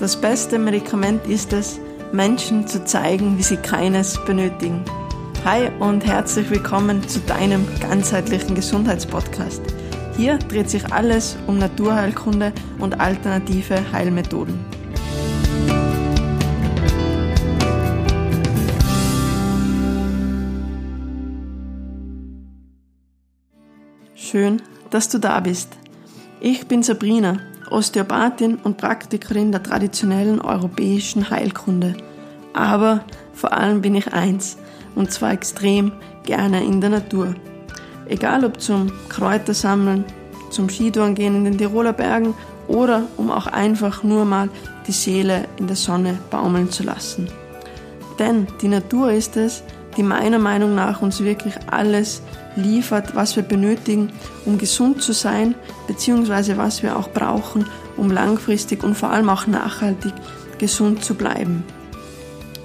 Das beste Medikament ist es, Menschen zu zeigen, wie sie keines benötigen. Hi und herzlich willkommen zu deinem ganzheitlichen Gesundheitspodcast. Hier dreht sich alles um Naturheilkunde und alternative Heilmethoden. Schön, dass du da bist. Ich bin Sabrina Osteopathin und Praktikerin der traditionellen europäischen Heilkunde. Aber vor allem bin ich eins, und zwar extrem gerne in der Natur. Egal ob zum Kräutersammeln, zum Skitouren gehen in den Tiroler Bergen oder um auch einfach nur mal die Seele in der Sonne baumeln zu lassen. Denn die Natur ist es, die meiner Meinung nach uns wirklich alles liefert, was wir benötigen, um gesund zu sein, beziehungsweise was wir auch brauchen, um langfristig und vor allem auch nachhaltig gesund zu bleiben.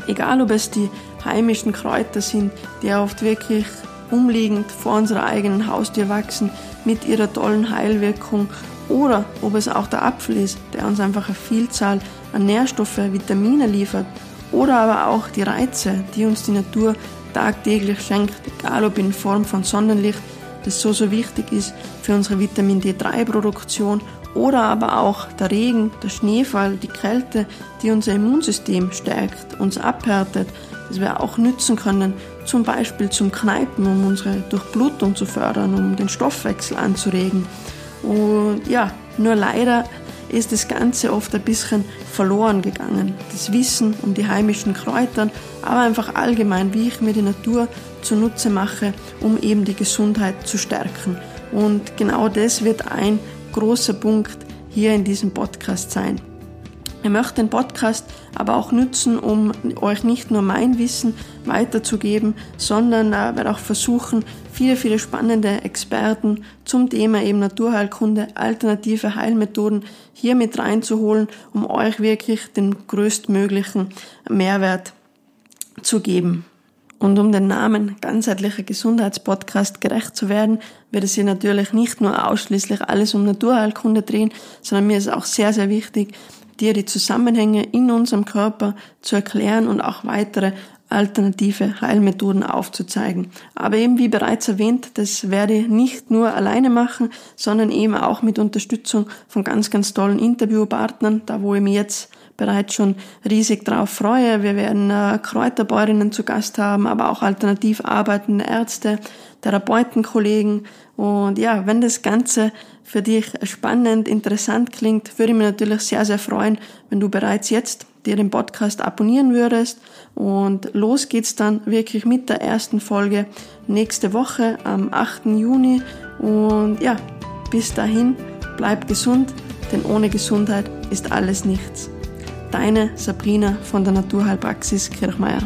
Egal ob es die heimischen Kräuter sind, die oft wirklich umliegend vor unserer eigenen Haustür wachsen, mit ihrer tollen Heilwirkung, oder ob es auch der Apfel ist, der uns einfach eine Vielzahl an Nährstoffe, Vitamine liefert, oder aber auch die Reize, die uns die Natur tagtäglich schenkt, egal ob in Form von Sonnenlicht, das so, so wichtig ist für unsere Vitamin D3-Produktion, oder aber auch der Regen, der Schneefall, die Kälte, die unser Immunsystem stärkt, uns abhärtet, das wir auch nützen können, zum Beispiel zum Kneipen, um unsere Durchblutung zu fördern, um den Stoffwechsel anzuregen. Und ja, nur leider ist das Ganze oft ein bisschen verloren gegangen. Das Wissen um die heimischen Kräutern, aber einfach allgemein, wie ich mir die Natur zunutze mache, um eben die Gesundheit zu stärken. Und genau das wird ein großer Punkt hier in diesem Podcast sein. Ich möchte den Podcast aber auch nutzen, um euch nicht nur mein Wissen weiterzugeben, sondern äh, werde auch versuchen, viele, viele spannende Experten zum Thema eben Naturheilkunde, alternative Heilmethoden hier mit reinzuholen, um euch wirklich den größtmöglichen Mehrwert zu geben. Und um den Namen ganzheitlicher Gesundheitspodcast gerecht zu werden, wird es hier natürlich nicht nur ausschließlich alles um Naturheilkunde drehen, sondern mir ist auch sehr, sehr wichtig, dir die Zusammenhänge in unserem Körper zu erklären und auch weitere alternative Heilmethoden aufzuzeigen. Aber eben wie bereits erwähnt, das werde ich nicht nur alleine machen, sondern eben auch mit Unterstützung von ganz, ganz tollen Interviewpartnern, da wo ich mich jetzt bereits schon riesig drauf freue. Wir werden äh, Kräuterbäuerinnen zu Gast haben, aber auch alternativ arbeitende Ärzte, Therapeutenkollegen. Und ja, wenn das Ganze für dich spannend, interessant klingt, würde ich mich natürlich sehr, sehr freuen, wenn du bereits jetzt dir den Podcast abonnieren würdest. Und los geht's dann wirklich mit der ersten Folge nächste Woche am 8. Juni. Und ja, bis dahin, bleib gesund, denn ohne Gesundheit ist alles nichts. Deine Sabrina von der Naturheilpraxis Kirchmeier.